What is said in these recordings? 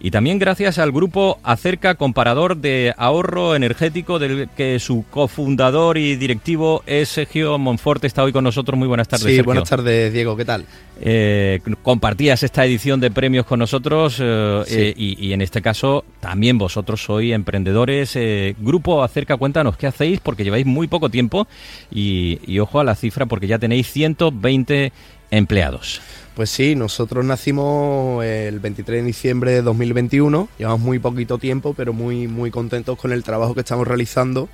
Y también gracias al grupo Acerca, comparador de ahorro energético, del que su cofundador y directivo es Sergio Monforte. Está hoy con nosotros. Muy buenas tardes, Sí, Sergio. buenas tardes, Diego. ¿Qué tal? Eh, compartías esta edición de premios con nosotros eh, Sí. eh, y, y en este caso también vosotros sois emprendedores. Grupo Acerca, cuéntanos qué hacéis porque lleváis muy poco tiempo y, y ojo a la cifra porque ya tenéis 120 empleados. Pues sí, nosotros nacimos el 23 de diciembre de 2021. Llevamos muy poquito tiempo, pero muy, muy contentos con el trabajo que estamos realizando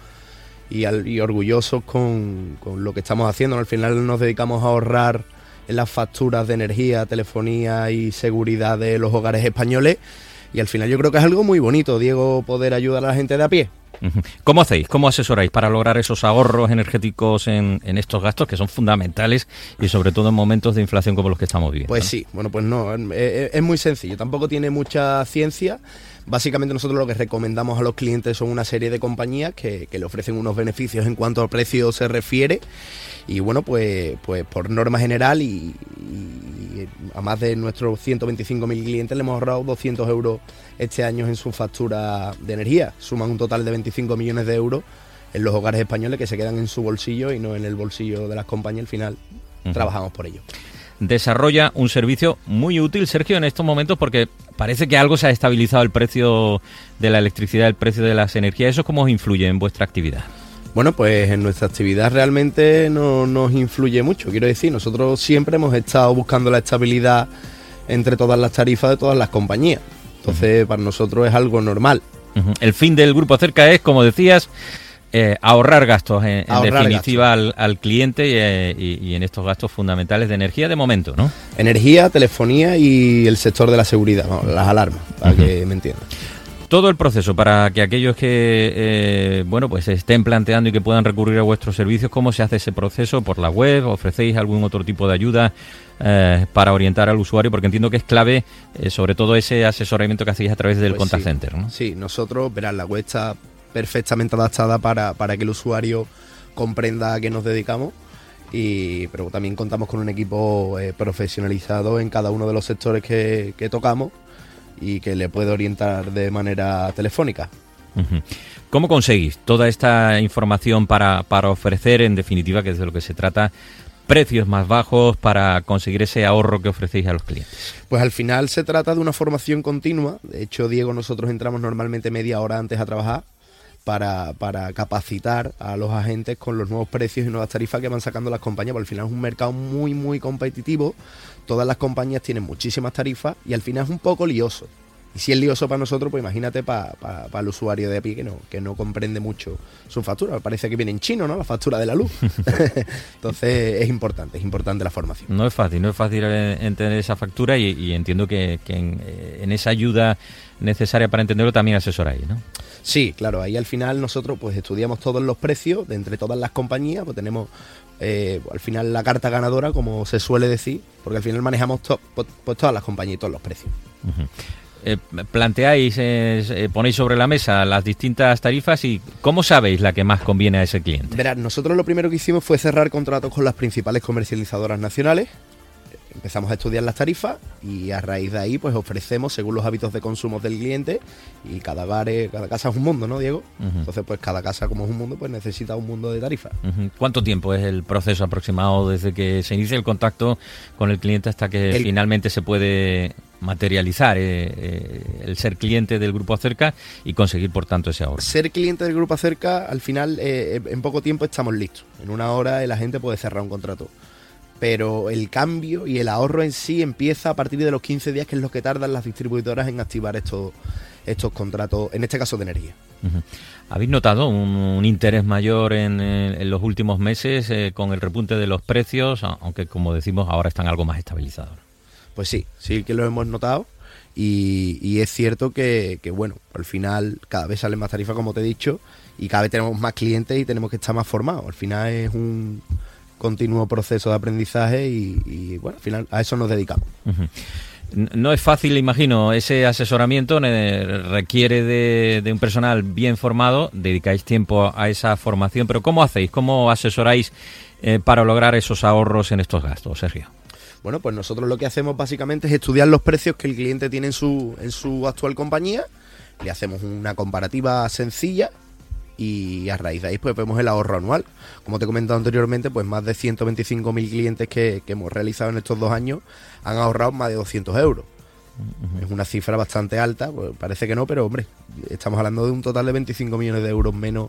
y, al- orgullosos con, con lo que estamos haciendo. Al final nos dedicamos a ahorrar en las facturas de energía, telefonía y seguridad de los hogares españoles. Y al final yo creo que es algo muy bonito, Diego, poder ayudar a la gente de a pie. ¿Cómo hacéis? ¿Cómo asesoráis para lograr esos ahorros energéticos en, en estos gastos que son fundamentales y sobre todo en momentos de inflación como los que estamos viviendo? Pues ¿no? sí, bueno, pues no, es, es- es muy sencillo, tampoco tiene mucha ciencia. Básicamente nosotros lo que recomendamos a los clientes son una serie de compañías que, que le ofrecen unos beneficios en cuanto al precio se refiere. Y bueno, pues, pues por norma general y, y a más de nuestros 125.000 clientes le hemos ahorrado 200 euros este año en su factura de energía. Suman un total de 25 millones de euros en los hogares españoles que se quedan en su bolsillo y no en el bolsillo de las compañías. Al final trabajamos por ello. Desarrolla un servicio muy útil, Sergio, en estos momentos porque parece que algo se ha estabilizado el precio de la electricidad, el precio de las energías. ¿Eso cómo os influye en vuestra actividad? Bueno, pues en nuestra actividad realmente no nos influye mucho. Quiero decir, nosotros siempre hemos estado buscando la estabilidad entre todas las tarifas de todas las compañías. Entonces, para nosotros es algo normal. El fin del grupo cerca es, como decías, eh, ahorrar gastos, en, definitiva, al, al cliente eh, y, y en estos gastos fundamentales de energía de momento, ¿no? Energía, telefonía y el sector de la seguridad, las alarmas, para que me entiendan. Todo el proceso para que aquellos que eh, bueno pues se estén planteando y que puedan recurrir a vuestros servicios, ¿cómo se hace ese proceso? ¿Por la web? ¿Ofrecéis algún otro tipo de ayuda eh, para orientar al usuario? Porque entiendo que es clave eh, sobre todo ese asesoramiento que hacéis a través del Pues contact sí. center, ¿no? Sí, nosotros, verás, la web está perfectamente adaptada para, para que el usuario comprenda a qué nos dedicamos. Y, pero también contamos con un equipo eh, profesionalizado en cada uno de los sectores que, que tocamos y que le puede orientar de manera telefónica. ¿Cómo conseguís toda esta información para, para ofrecer, en definitiva, que es de lo que se trata, precios más bajos para conseguir ese ahorro que ofrecéis a los clientes? Pues al final se trata de una formación continua. De hecho, Diego, nosotros entramos normalmente media hora antes a trabajar para, para capacitar a los agentes con los nuevos precios y nuevas tarifas que van sacando las compañías. Porque al final es un mercado muy, muy competitivo. Todas las compañías tienen muchísimas tarifas y al final es un poco lioso. Y si es lioso para nosotros, pues imagínate para el usuario de a pie que no, que no comprende mucho su factura. Parece que viene en chino, ¿no? La factura de la luz. Entonces es importante, es importante la formación. No es fácil, no es fácil eh, entender esa factura y, y entiendo que, que en, eh, en esa ayuda necesaria para entenderlo también asesoráis, ¿no? Sí, claro, ahí al final nosotros pues estudiamos todos los precios de entre todas las compañías, pues tenemos eh, al final la carta ganadora, como se suele decir, porque al final manejamos to- pues, pues todas las compañías y todos los precios. Ujú. Eh, planteáis, eh, ponéis sobre la mesa las distintas tarifas y ¿cómo sabéis la que más conviene a ese cliente? Verás, nosotros lo primero que hicimos fue cerrar contratos con las principales comercializadoras nacionales. empezamos a estudiar las tarifas y a raíz de ahí pues ofrecemos según los hábitos de consumo del cliente y cada hogar es- cada casa es un mundo, ¿no, Diego? Entonces pues cada casa como es un mundo pues necesita un mundo de tarifas. ¿Cuánto tiempo es el proceso aproximado desde que se inicia el contacto con el cliente hasta que El- finalmente se puede materializar eh, eh, el ser cliente del grupo Acerca y conseguir por tanto ese ahorro? Ser cliente del grupo Acerca, al final eh, en poco tiempo estamos listos. En una hora la gente puede cerrar un contrato. Pero el cambio y el ahorro en sí empieza a partir de los 15 días, que es lo que tardan las distribuidoras en activar estos, estos contratos, en este caso de energía. ¿Habéis notado un, un interés mayor en, en los últimos meses con el repunte de los precios, aunque como decimos ahora están algo más estabilizados? Pues sí, sí que lo hemos notado. Y, es cierto que, bueno, al final cada vez salen más tarifas, como te he dicho, y cada vez tenemos más clientes y tenemos que estar más formados. Al final es un continuo proceso de aprendizaje y, bueno, al final a eso nos dedicamos. No es fácil, imagino, ese asesoramiento requiere de, de un personal bien formado, dedicáis tiempo a esa formación, pero ¿cómo hacéis? ¿Cómo asesoráis eh, para lograr esos ahorros en estos gastos, Sergio? Bueno, pues nosotros lo que hacemos básicamente es estudiar los precios que el cliente tiene en su, en su actual compañía, le hacemos una comparativa sencilla y a raíz de ahí pues vemos el ahorro anual. Como te he comentado anteriormente, pues más de 125.000 clientes que, que hemos realizado en estos dos años han ahorrado más de 200 euros. Es una cifra bastante alta, pues parece que no, pero hombre, estamos hablando de un total de 25 millones de euros menos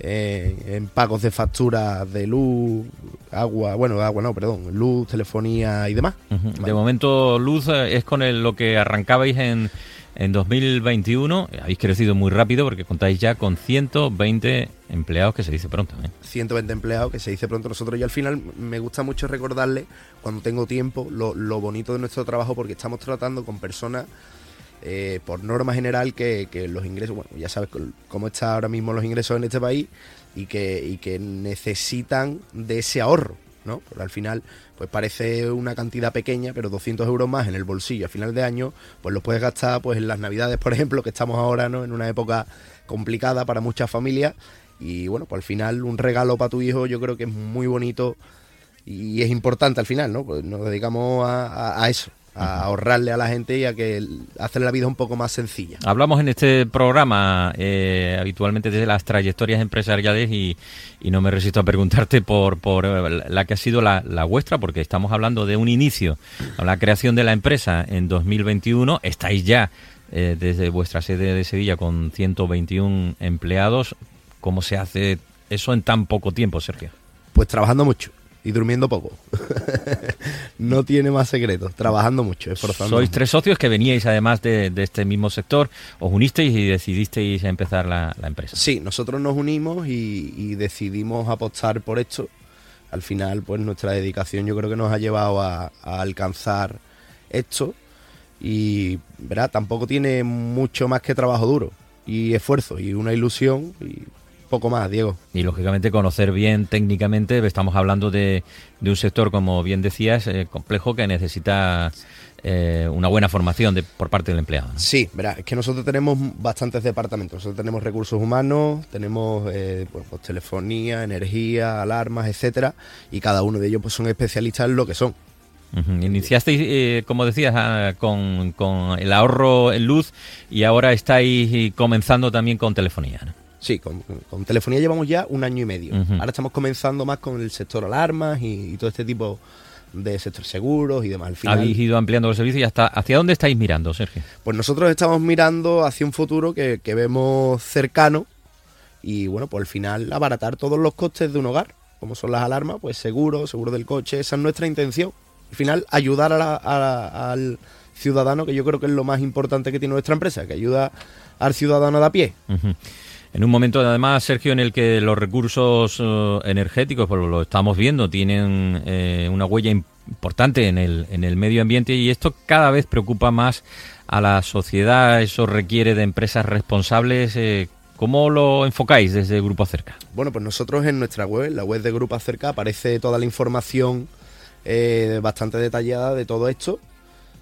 eh, en pagos de facturas de luz, agua, bueno, agua no, perdón, luz, telefonía y demás. Vale. De momento, Luz eh, es con el- lo que arrancabais en, en 2021. Habéis crecido muy rápido porque contáis ya con 120 empleados, que se dice pronto. ¿eh? 120 empleados, que se dice pronto nosotros. Y al final me gusta mucho recordarle, cuando tengo tiempo, lo, lo bonito de nuestro trabajo, porque estamos tratando con personas, eh, por norma general, que, los ingresos, bueno, ya sabes cómo están ahora mismo los ingresos en este país y que, y que necesitan de ese ahorro, ¿no? Porque al final, pues parece una cantidad pequeña, pero 200 euros más en el bolsillo a final de año, pues los puedes gastar pues en las navidades, por ejemplo, que estamos ahora, ¿no? En una época complicada para muchas familias y bueno, pues al final un regalo para tu hijo yo creo que es muy bonito y es importante al final, ¿no? Pues nos dedicamos a eso, a ahorrarle a la gente y a que hacerle la vida un poco más sencilla. Hablamos en este programa eh, habitualmente de las trayectorias empresariales y, y no me resisto a preguntarte por, por eh, la que ha sido la, la vuestra, porque estamos hablando de un inicio a la creación de la empresa en 2021. Estáis ya eh, desde vuestra sede de Sevilla con 121 empleados. ¿Cómo se hace eso en tan poco tiempo, Sergio? Pues trabajando mucho y durmiendo poco. no tiene más secretos, trabajando mucho, esforzando. Sois tres socios que veníais además de, de este mismo sector, os unisteis y decidisteis empezar la, la empresa. Sí, nosotros nos unimos y, y decidimos apostar por esto. Al final, pues nuestra dedicación yo creo que nos ha llevado a, a alcanzar esto. Y, verá, tampoco tiene mucho más que trabajo duro y esfuerzo y una ilusión y poco más, Diego. Y lógicamente conocer bien técnicamente, estamos hablando de, de un sector, como bien decías, eh, complejo que necesita eh, una buena formación de, por parte del empleado. ¿no? Sí, verá, es que nosotros tenemos bastantes departamentos. Nosotros tenemos recursos humanos, tenemos eh, bueno, pues, telefonía, energía, alarmas, etcétera, y cada uno de ellos pues son especialistas en lo que son. Ujú. Iniciasteis, eh, como decías, ah, con, con el ahorro en luz y ahora estáis comenzando también con telefonía. ¿no? Sí, con, con telefonía llevamos ya un año y medio. Ahora estamos comenzando más con el sector alarmas y, y todo este tipo de sector seguros y demás. Al final, Habéis ido ampliando los servicios y hasta hacia dónde estáis mirando, Sergio. pues nosotros estamos mirando hacia un futuro que, que vemos cercano y bueno, pues al final abaratar todos los costes de un hogar, como son las alarmas, pues seguro, seguro del coche, esa es nuestra intención. Al final ayudar a la- a la- al ciudadano, que yo creo que es lo más importante que tiene nuestra empresa, que ayuda al ciudadano de a pie. Ujú. En un momento, además, Sergio, en el que los recursos eh, energéticos, pues lo estamos viendo, tienen eh, una huella importante en el, en el medio ambiente y esto cada vez preocupa más a la sociedad. Eso requiere de empresas responsables. eh, ¿Cómo lo enfocáis desde Grupo Acerca? Bueno, pues nosotros en nuestra web, en la web de Grupo Acerca, aparece toda la información bastante detallada de todo esto.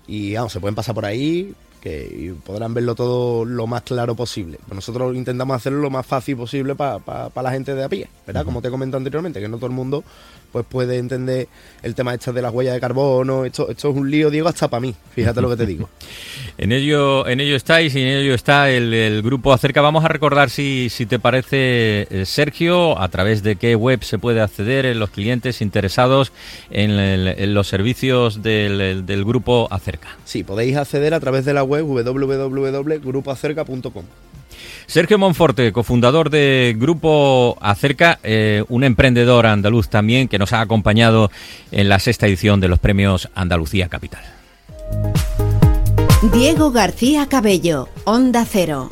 Y vamos, se pueden pasar por ahí, que podrán verlo todo lo más claro posible. Pues nosotros intentamos hacerlo lo más fácil posible para la gente de a pie, ¿verdad? Como te he comentado anteriormente, que no todo el mundo pues puede entender el tema este de las huellas de carbono. Esto, esto es un lío, Diego, hasta para mí. Fíjate lo que te digo. en ello, en ello estáis y en ello está el, grupo Acerca. Vamos a recordar si, si te parece, eh, Sergio, a través de qué web se puede acceder en los clientes interesados en, los servicios del, del grupo Acerca. Sí, podéis acceder a través de la web www.grupoacerca.com. Sergio Monforte, cofundador de Grupo Acerca, eh, un emprendedor andaluz también que nos ha acompañado en la sexta edición de los premios Andalucía Capital. Diego García Cabello, Onda Cero.